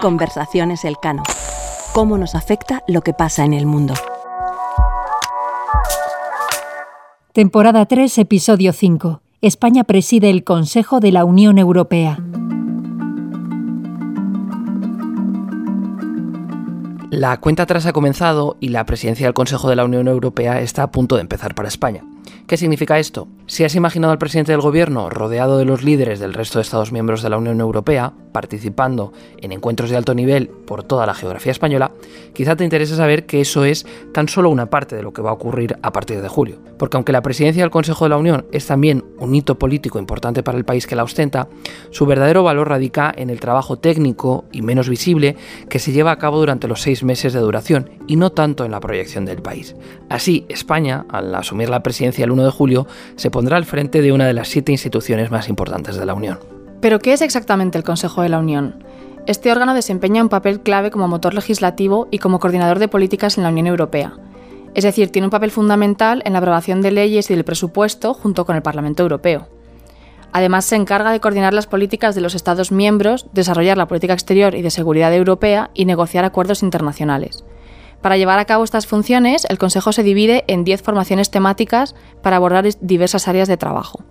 Conversaciones Elcano. ¿Cómo nos afecta lo que pasa en el mundo? Temporada 3, episodio 5. España preside el Consejo de la Unión Europea. La cuenta atrás ha comenzado y la presidencia del Consejo de la Unión Europea está a punto de empezar para España. ¿Qué significa esto? Si has imaginado al presidente del gobierno rodeado de los líderes del resto de Estados miembros de la Unión Europea, participando en encuentros de alto nivel por toda la geografía española, quizá te interese saber que eso es tan solo una parte de lo que va a ocurrir a partir de julio. Porque aunque la presidencia del Consejo de la Unión es también un hito político importante para el país que la ostenta, su verdadero valor radica en el trabajo técnico y menos visible que se lleva a cabo durante los seis meses de duración y no tanto en la proyección del país. Así, España, al asumir la presidencia el 1 de julio, se pondrá al frente de una de las siete instituciones más importantes de la Unión. ¿Pero qué es exactamente el Consejo de la Unión? Este órgano desempeña un papel clave como motor legislativo y como coordinador de políticas en la Unión Europea. Es decir, tiene un papel fundamental en la aprobación de leyes y del presupuesto junto con el Parlamento Europeo. Además, se encarga de coordinar las políticas de los Estados miembros, desarrollar la política exterior y de seguridad europea y negociar acuerdos internacionales. Para llevar a cabo estas funciones, el Consejo se divide en 10 formaciones temáticas para abordar diversas áreas de trabajo.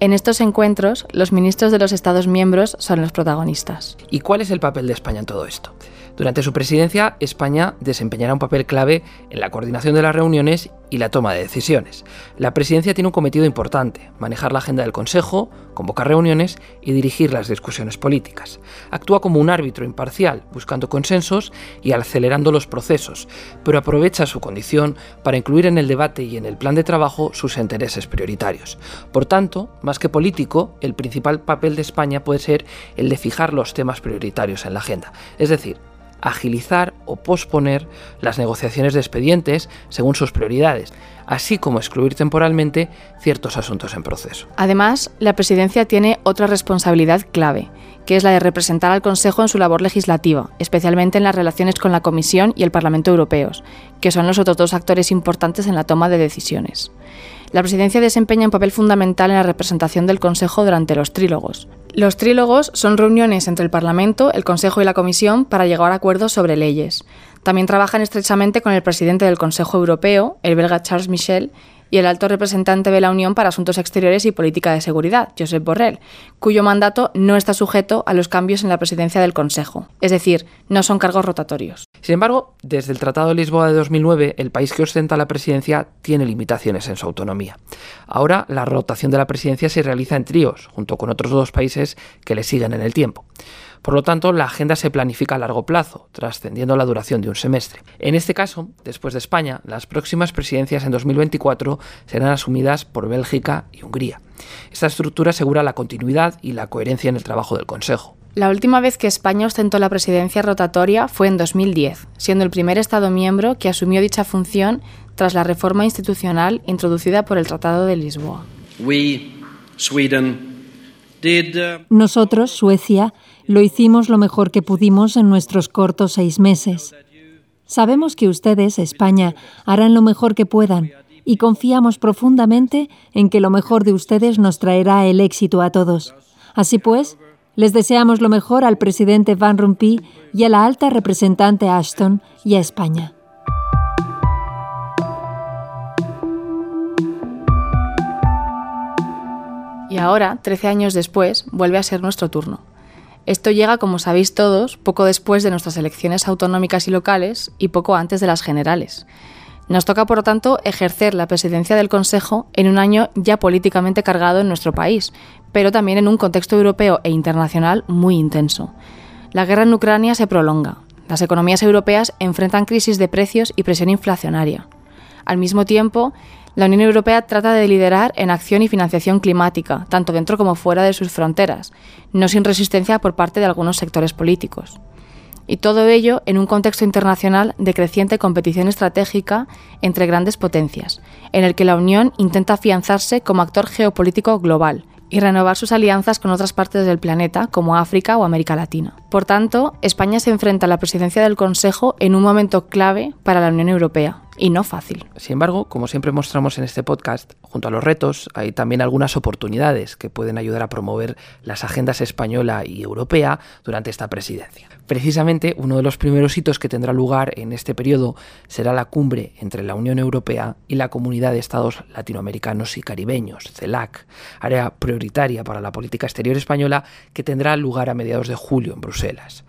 En estos encuentros, los ministros de los Estados miembros son los protagonistas. ¿Y cuál es el papel de España en todo esto? Durante su presidencia, España desempeñará un papel clave en la coordinación de las reuniones y la toma de decisiones. La presidencia tiene un cometido importante, manejar la agenda del Consejo, convocar reuniones y dirigir las discusiones políticas. Actúa como un árbitro imparcial, buscando consensos y acelerando los procesos, pero aprovecha su condición para incluir en el debate y en el plan de trabajo sus intereses prioritarios. Por tanto, más que político, el principal papel de España puede ser el de fijar los temas prioritarios en la agenda, es decir, agilizar o posponer las negociaciones de expedientes según sus prioridades, así como excluir temporalmente ciertos asuntos en proceso. Además, la Presidencia tiene otra responsabilidad clave, que es la de representar al Consejo en su labor legislativa, especialmente en las relaciones con la Comisión y el Parlamento Europeos, que son los otros dos actores importantes en la toma de decisiones. La Presidencia desempeña un papel fundamental en la representación del Consejo durante los trílogos. Los trílogos son reuniones entre el Parlamento, el Consejo y la Comisión para llegar a acuerdos sobre leyes. También trabajan estrechamente con el presidente del Consejo Europeo, el belga Charles Michel, y el alto representante de la Unión para Asuntos Exteriores y Política de Seguridad, Josep Borrell, cuyo mandato no está sujeto a los cambios en la presidencia del Consejo, es decir, no son cargos rotatorios. Sin embargo, desde el Tratado de Lisboa de 2009, el país que ostenta la presidencia tiene limitaciones en su autonomía. Ahora, la rotación de la presidencia se realiza en tríos, junto con otros dos países que le siguen en el tiempo. Por lo tanto, la agenda se planifica a largo plazo, trascendiendo la duración de un semestre. En este caso, después de España, las próximas presidencias en 2024 serán asumidas por Bélgica y Hungría. Esta estructura asegura la continuidad y la coherencia en el trabajo del Consejo. La última vez que España ostentó la presidencia rotatoria fue en 2010, siendo el primer Estado miembro que asumió dicha función tras la reforma institucional introducida por el Tratado de Lisboa. Nosotros, Suecia, lo hicimos lo mejor que pudimos en nuestros cortos seis meses. Sabemos que ustedes, España, harán lo mejor que puedan y confiamos profundamente en que lo mejor de ustedes nos traerá el éxito a todos. Así pues, les deseamos lo mejor al presidente Van Rompuy y a la alta representante Ashton y a España. Y ahora, 13 años después, vuelve a ser nuestro turno. Esto llega, como sabéis todos, poco después de nuestras elecciones autonómicas y locales y poco antes de las generales. Nos toca, por lo tanto, ejercer la presidencia del Consejo en un año ya políticamente cargado en nuestro país, pero también en un contexto europeo e internacional muy intenso. La guerra en Ucrania se prolonga. Las economías europeas enfrentan crisis de precios y presión inflacionaria. Al mismo tiempo, la Unión Europea trata de liderar en acción y financiación climática, tanto dentro como fuera de sus fronteras, no sin resistencia por parte de algunos sectores políticos. Y todo ello en un contexto internacional de creciente competición estratégica entre grandes potencias, en el que la Unión intenta afianzarse como actor geopolítico global y renovar sus alianzas con otras partes del planeta, como África o América Latina. Por tanto, España se enfrenta a la presidencia del Consejo en un momento clave para la Unión Europea, Y no fácil. Sin embargo, como siempre mostramos en este podcast, junto a los retos hay también algunas oportunidades que pueden ayudar a promover las agendas española y europea durante esta presidencia. Precisamente uno de los primeros hitos que tendrá lugar en este periodo será la cumbre entre la Unión Europea y la Comunidad de Estados Latinoamericanos y Caribeños, CELAC, área prioritaria para la política exterior española que tendrá lugar a mediados de julio en Bruselas.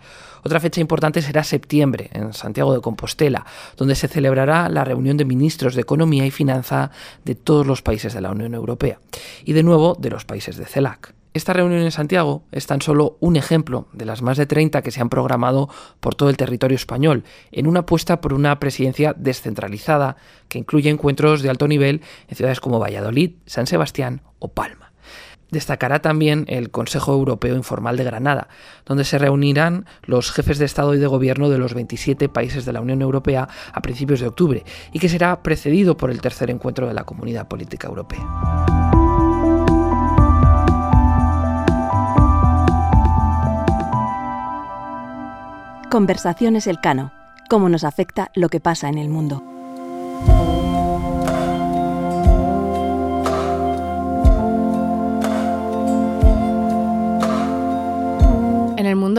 Otra fecha importante será septiembre, en Santiago de Compostela, donde se celebrará la reunión de ministros de Economía y Finanza de todos los países de la Unión Europea y de nuevo de los países de CELAC. Esta reunión en Santiago es tan solo un ejemplo de las más de 30 que se han programado por todo el territorio español, en una apuesta por una presidencia descentralizada que incluye encuentros de alto nivel en ciudades como Valladolid, San Sebastián o Palma. Destacará también el Consejo Europeo Informal de Granada, donde se reunirán los jefes de Estado y de Gobierno de los 27 países de la Unión Europea a principios de octubre y que será precedido por el tercer encuentro de la Comunidad Política Europea. Conversaciones Elcano. Cómo nos afecta lo que pasa en el mundo.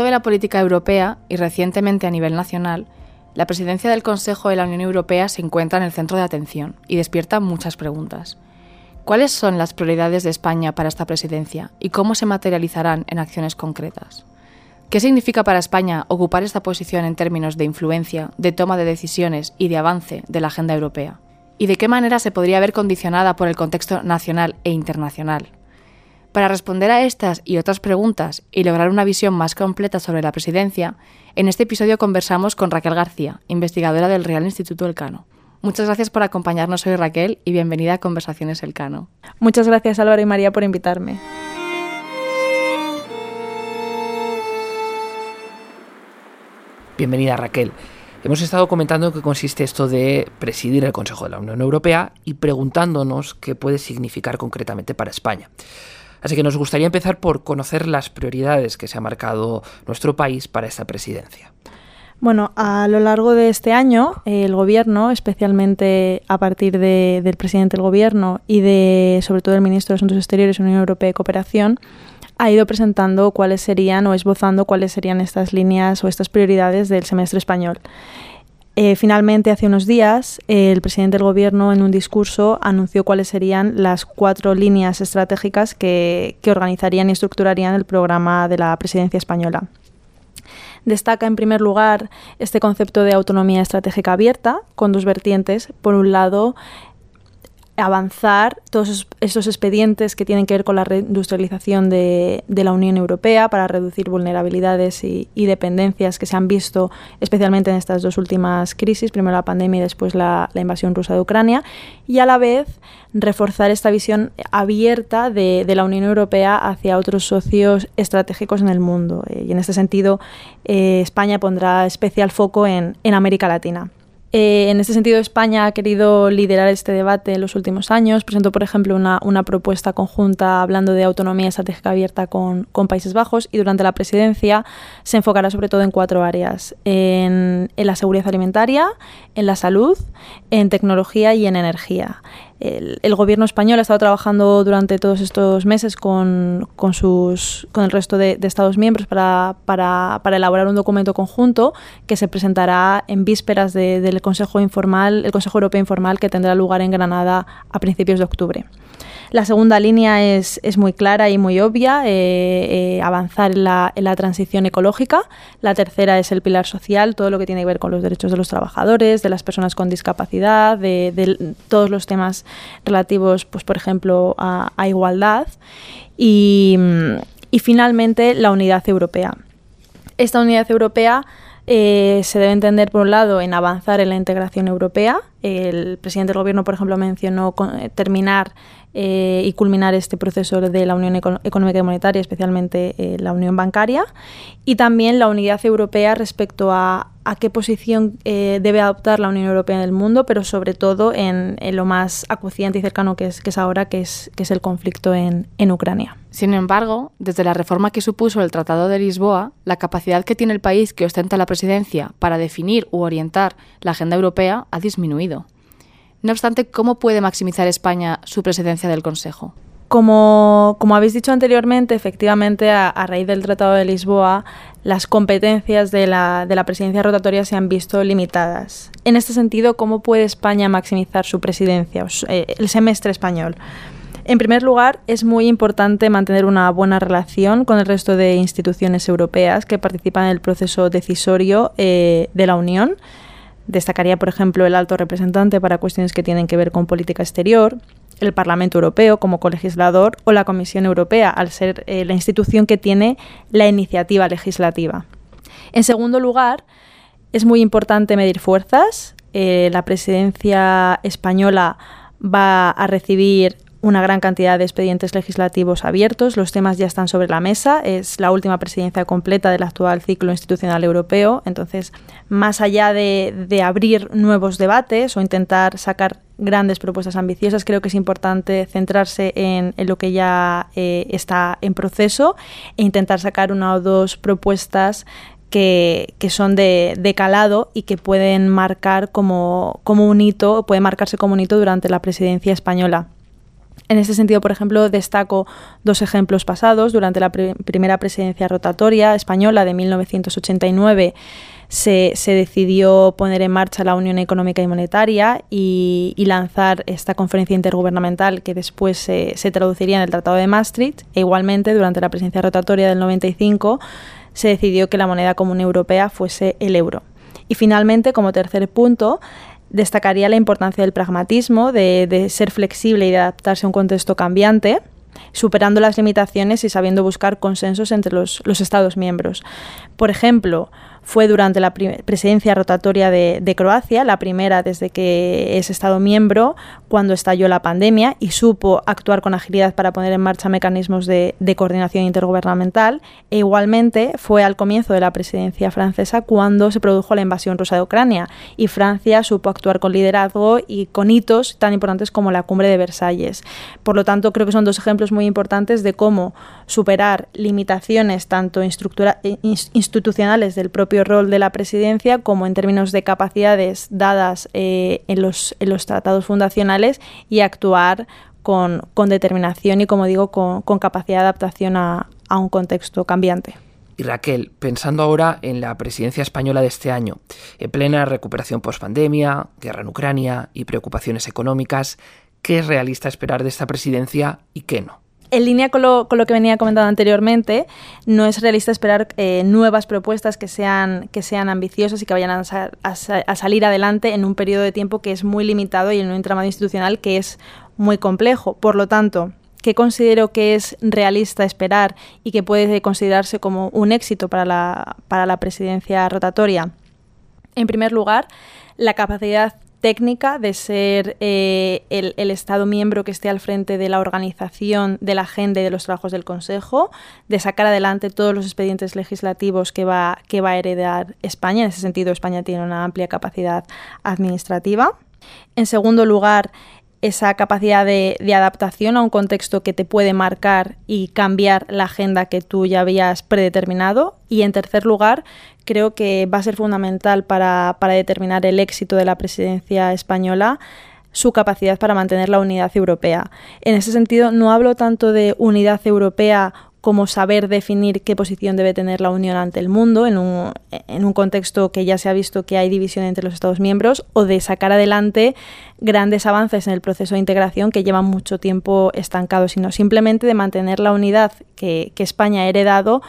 De la política europea y recientemente a nivel nacional, la presidencia del Consejo de la Unión Europea se encuentra en el centro de atención y despierta muchas preguntas. ¿Cuáles son las prioridades de España para esta presidencia y cómo se materializarán en acciones concretas? ¿Qué significa para España ocupar esta posición en términos de influencia, de toma de decisiones y de avance de la agenda europea? ¿Y de qué manera se podría ver condicionada por el contexto nacional e internacional? Para responder a estas y otras preguntas y lograr una visión más completa sobre la presidencia, en este episodio conversamos con Raquel García, investigadora del Real Instituto Elcano. Muchas gracias por acompañarnos hoy, Raquel, y bienvenida a Conversaciones Elcano. Muchas gracias, Álvaro y María, por invitarme. Bienvenida, Raquel. Hemos estado comentando en qué consiste esto de presidir el Consejo de la Unión Europea y preguntándonos qué puede significar concretamente para España. Así que nos gustaría empezar por conocer las prioridades que se ha marcado nuestro país para esta presidencia. Bueno, a lo largo de este año, el Gobierno, especialmente a partir del presidente del Gobierno y de, sobre todo, el ministro de Asuntos Exteriores Unión Europea y Cooperación, ha ido presentando cuáles serían o esbozando cuáles serían estas líneas o estas prioridades del semestre español. Eh, finalmente, hace unos días, el presidente del Gobierno, en un discurso, anunció cuáles serían las cuatro líneas estratégicas que, organizarían y estructurarían el programa de la presidencia española. Destaca, en primer lugar, este concepto de autonomía estratégica abierta, con dos vertientes. Por un lado, avanzar todos esos expedientes que tienen que ver con la reindustrialización de, la Unión Europea para reducir vulnerabilidades y, dependencias que se han visto especialmente en estas dos últimas crisis, primero la pandemia y después la, invasión rusa de Ucrania, y a la vez reforzar esta visión abierta de, la Unión Europea hacia otros socios estratégicos en el mundo. Eh, y en este sentido, eh, España pondrá especial foco en América Latina. Eh, en este sentido, España ha querido liderar este debate en los últimos años. Presentó, por ejemplo, una, propuesta conjunta hablando de autonomía estratégica abierta con, Países Bajos y durante la presidencia se enfocará sobre todo en cuatro áreas. En, en la seguridad alimentaria, en la salud, en tecnología y en energía el, gobierno español ha estado trabajando durante todos estos meses con, el resto de, Estados miembros para, elaborar un documento conjunto que se presentará en vísperas del Consejo Informal, el Consejo Europeo Informal que tendrá lugar en Granada a principios de octubre. La segunda línea es, muy clara y muy obvia, eh, eh, avanzar en la, transición ecológica. La tercera es el pilar social, todo lo que tiene que ver con los derechos de los trabajadores, de las personas con discapacidad, de, todos los temas relativos, pues, por ejemplo, a, igualdad. Y, y finalmente, la unidad europea. Esta unidad europea eh, se debe entender, por un lado, en avanzar en la integración europea. El presidente del Gobierno, por ejemplo, mencionó terminar eh, y culminar este proceso de la Unión Económica y Monetaria, especialmente eh, la Unión Bancaria, y también la unidad europea respecto a, a qué posición eh, debe adoptar la Unión Europea en el mundo, pero sobre todo en, lo más acuciante y cercano que es, que es ahora, que es, que es el conflicto en, en Ucrania. Sin embargo, desde la reforma que supuso el Tratado de Lisboa, la capacidad que tiene el país que ostenta la presidencia para definir u orientar la agenda europea ha disminuido. No obstante, ¿cómo puede maximizar España su presidencia del Consejo? Como, habéis dicho anteriormente, efectivamente, a, raíz del Tratado de Lisboa, las competencias de la, de la, presidencia rotatoria se han visto limitadas. En este sentido, ¿cómo puede España maximizar su presidencia, eh, el semestre español? En primer lugar, es muy importante mantener una buena relación con el resto de instituciones europeas que participan en el proceso decisorio eh, de la Unión. Destacaría, por ejemplo, el alto representante para cuestiones que tienen que ver con política exterior, el Parlamento Europeo como colegislador o la Comisión Europea, al ser eh, la institución que tiene la iniciativa legislativa. En segundo lugar, es muy importante medir fuerzas. Eh, la presidencia española va a recibir una gran cantidad de expedientes legislativos abiertos, los temas ya están sobre la mesa, es la última presidencia completa del actual ciclo institucional europeo, entonces, más allá de, abrir nuevos debates o intentar sacar grandes propuestas ambiciosas, creo que es importante centrarse en, lo que ya eh, está en proceso e intentar sacar una o dos propuestas que, son de, de, calado y que pueden marcar como, como un hito, puede marcarse como un hito durante la presidencia española. En este sentido, por ejemplo, destaco dos ejemplos pasados. Durante la primera presidencia rotatoria española de 1989 se, decidió poner en marcha la Unión Económica y Monetaria y, lanzar esta conferencia intergubernamental que después se, se, traduciría en el Tratado de Maastricht. E igualmente, durante la presidencia rotatoria del 95 se decidió que la moneda común europea fuese el euro. Y finalmente, como tercer punto, destacaría la importancia del pragmatismo, de, ser flexible y de adaptarse a un contexto cambiante, superando las limitaciones y sabiendo buscar consensos entre los, los Estados miembros. Por ejemplo, fue durante la presidencia rotatoria de, Croacia, la primera desde que es Estado miembro, cuando estalló la pandemia y supo actuar con agilidad para poner en marcha mecanismos de, coordinación intergubernamental. E igualmente fue al comienzo de la presidencia francesa cuando se produjo la invasión rusa de Ucrania y Francia supo actuar con liderazgo y con hitos tan importantes como la cumbre de Versalles. Por lo tanto, creo que son dos ejemplos muy importantes de cómo superar limitaciones tanto institucionales del propio rol de la presidencia como en términos de capacidades dadas eh, en, los, en, los, tratados fundacionales y actuar con, determinación y, como digo, con, capacidad de adaptación a, un contexto cambiante. Y Raquel, pensando ahora en la presidencia española de este año, en plena recuperación post-pandemia, guerra en Ucrania y preocupaciones económicas, ¿qué es realista esperar de esta presidencia y qué no? En línea con lo, que venía comentando anteriormente, no es realista esperar eh, nuevas propuestas que sean, que sean ambiciosas y que vayan a, salir adelante en un periodo de tiempo que es muy limitado y en un entramado institucional que es muy complejo. Por lo tanto, ¿qué considero que es realista esperar y que puede considerarse como un éxito para la, para la presidencia rotatoria? En primer lugar, la capacidad técnica de ser eh, el, Estado miembro que esté al frente de la organización de la agenda y de los trabajos del Consejo, de sacar adelante todos los expedientes legislativos que va, que va a heredar España. En ese sentido, España tiene una amplia capacidad administrativa. En segundo lugar, esa capacidad de, adaptación a un contexto que te puede marcar y cambiar la agenda que tú ya habías predeterminado. Y en tercer lugar, creo que va a ser fundamental para, determinar el éxito de la presidencia española su capacidad para mantener la unidad europea. En ese sentido, no hablo tanto de unidad europea como saber definir qué posición debe tener la Unión ante el mundo en un, en un, contexto que ya se ha visto que hay división entre los Estados miembros o de sacar adelante grandes avances en el proceso de integración que llevan mucho tiempo estancados, sino simplemente de mantener la unidad que, España ha heredado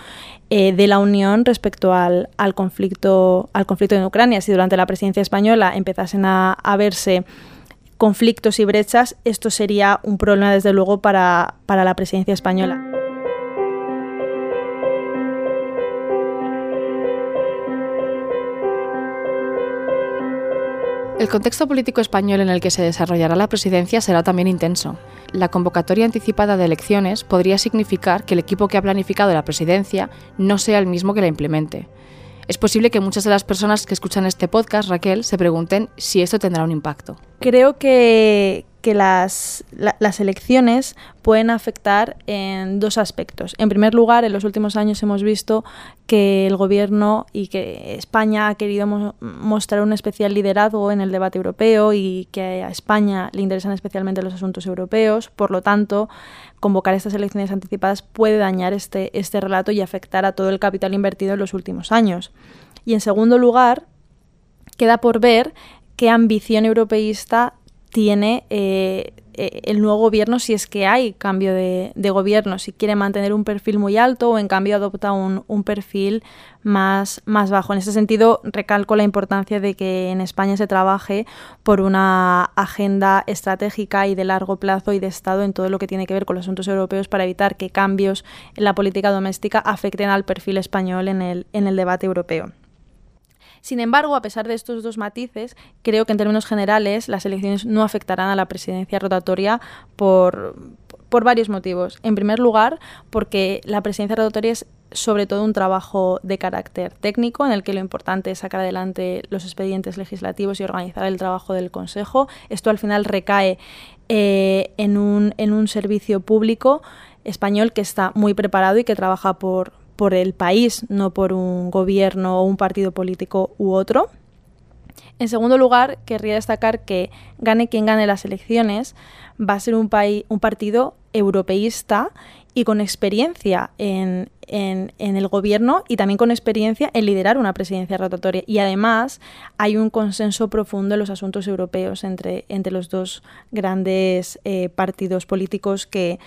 eh, de la Unión respecto al, al, conflicto, al conflicto en Ucrania. Si durante la presidencia española empezasen a, a verse conflictos y brechas, esto sería un problema desde luego para, para la presidencia española. El contexto político español en el que se desarrollará la presidencia será también intenso. La convocatoria anticipada de elecciones podría significar que el equipo que ha planificado la presidencia no sea el mismo que la implemente. Es posible que muchas de las personas que escuchan este podcast, Raquel, se pregunten si esto tendrá un impacto. Creo que, que las, las, elecciones pueden afectar en dos aspectos. En primer lugar, en los últimos años hemos visto que el gobierno y que España ha querido mostrar un especial liderazgo en el debate europeo y que a España le interesan especialmente los asuntos europeos. Por lo tanto, convocar estas elecciones anticipadas puede dañar este, este relato y afectar a todo el capital invertido en los últimos años. Y en segundo lugar, queda por ver qué ambición europeísta tiene eh, eh, el nuevo gobierno si es que hay cambio de, gobierno, si quiere mantener un perfil muy alto o en cambio adopta un, perfil más, más bajo. En ese sentido, recalco la importancia de que en España se trabaje por una agenda estratégica y de largo plazo y de Estado en todo lo que tiene que ver con los asuntos europeos para evitar que cambios en la política doméstica afecten al perfil español en el, en el debate europeo. Sin embargo, a pesar de estos dos matices, creo que en términos generales las elecciones no afectarán a la presidencia rotatoria por, varios motivos. En primer lugar, porque la presidencia rotatoria es sobre todo un trabajo de carácter técnico en el que lo importante es sacar adelante los expedientes legislativos y organizar el trabajo del Consejo. Esto al final recae eh, en, un, en un servicio público español que está muy preparado y que trabaja por, por el país, no por un gobierno o un partido político u otro. En segundo lugar, querría destacar que gane quien gane las elecciones, va a ser un, un partido europeísta y con experiencia en, el gobierno y también con experiencia en liderar una presidencia rotatoria. Y además hay un consenso profundo en los asuntos europeos entre, los dos grandes eh, partidos políticos que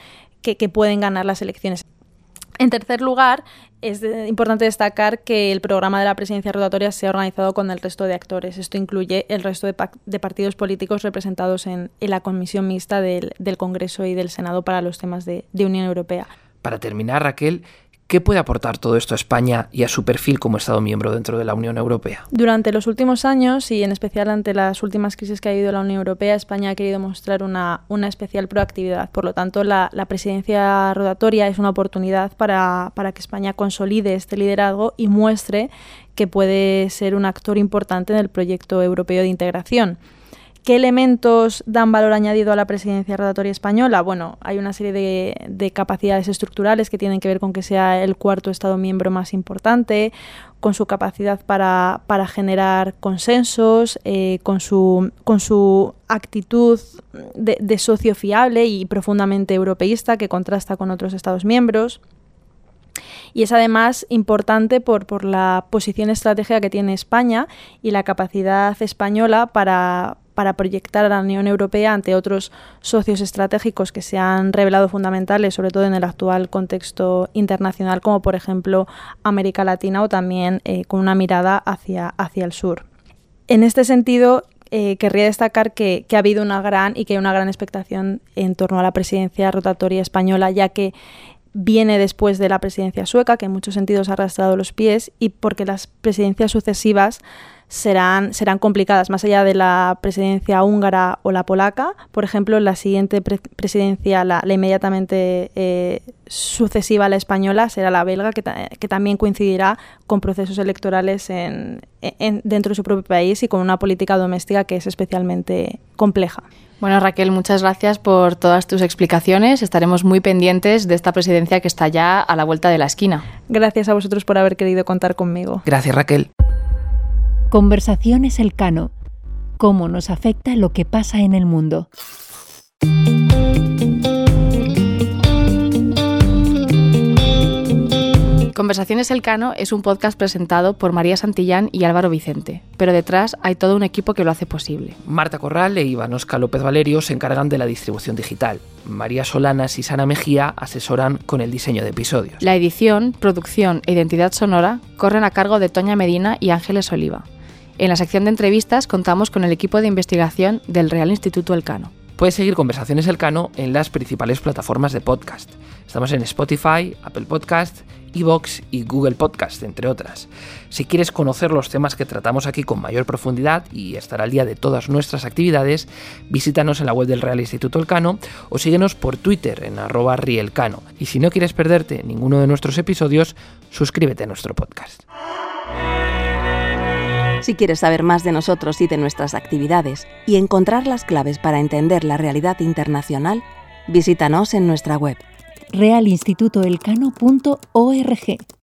pueden ganar las elecciones. En tercer lugar, es importante destacar que el programa de la presidencia rotatoria se ha organizado con el resto de actores. Esto incluye el resto de, partidos políticos representados en, la comisión mixta del, Congreso y del Senado para los temas de Unión Europea. Para terminar, Raquel, ¿Qué puede aportar todo esto a España y a su perfil como Estado miembro dentro de la Unión Europea? Durante los últimos años y en especial ante las últimas crisis que ha habido la Unión Europea, España ha querido mostrar una, especial proactividad. Por lo tanto, la, presidencia rotatoria es una oportunidad para, para que España consolide este liderazgo y muestre que puede ser un actor importante en el proyecto europeo de integración. ¿Qué elementos dan valor añadido a la presidencia rotatoria española? Bueno, hay una serie de, capacidades estructurales que tienen que ver con que sea el cuarto Estado miembro más importante, con su capacidad para, generar consensos, eh, con, su, actitud de, socio fiable y profundamente europeísta que contrasta con otros Estados miembros y es además importante por, por, la posición estratégica que tiene España y la capacidad española para, para proyectar a la Unión Europea ante otros socios estratégicos que se han revelado fundamentales, sobre todo en el actual contexto internacional, como por ejemplo América Latina o también eh, con una mirada hacia, hacia el sur. En este sentido, eh, querría destacar que, que, ha habido una gran y que hay una gran expectación en torno a la presidencia rotatoria española, ya que viene después de la presidencia sueca, que en muchos sentidos ha arrastrado los pies, y porque las presidencias sucesivas serán, serán complicadas, más allá de la presidencia húngara o la polaca. Por ejemplo, la siguiente presidencia, la, inmediatamente eh, sucesiva a la española, será la belga, que, también coincidirá con procesos electorales en, dentro de su propio país y con una política doméstica que es especialmente compleja. Bueno, Raquel, muchas gracias por todas tus explicaciones. Estaremos muy pendientes de esta presidencia que está ya a la vuelta de la esquina. Gracias a vosotros por haber querido contar conmigo. Gracias, Raquel. Conversaciones Elcano. Cómo nos afecta lo que pasa en el mundo. Conversaciones Elcano es un podcast presentado por María Santillán y Álvaro Vicente, pero detrás hay todo un equipo que lo hace posible. Marta Corral e Iván Oscar López Valerio se encargan de la distribución digital. María Solanas y Sana Mejía asesoran con el diseño de episodios. La edición, producción e identidad sonora corren a cargo de Toña Medina y Ángeles Oliva. En la sección de entrevistas contamos con el equipo de investigación del Real Instituto Elcano. Puedes seguir Conversaciones Elcano en las principales plataformas de podcast. Estamos en Spotify, Apple Podcast, Evox y Google Podcast, entre otras. Si quieres conocer los temas que tratamos aquí con mayor profundidad y estar al día de todas nuestras actividades, visítanos en la web del Real Instituto Elcano o síguenos por Twitter en arroba rielcano. Y si no quieres perderte ninguno de nuestros episodios, suscríbete a nuestro podcast. Si quieres saber más de nosotros y de nuestras actividades y encontrar las claves para entender la realidad internacional, visítanos en nuestra web realinstitutoelcano.org.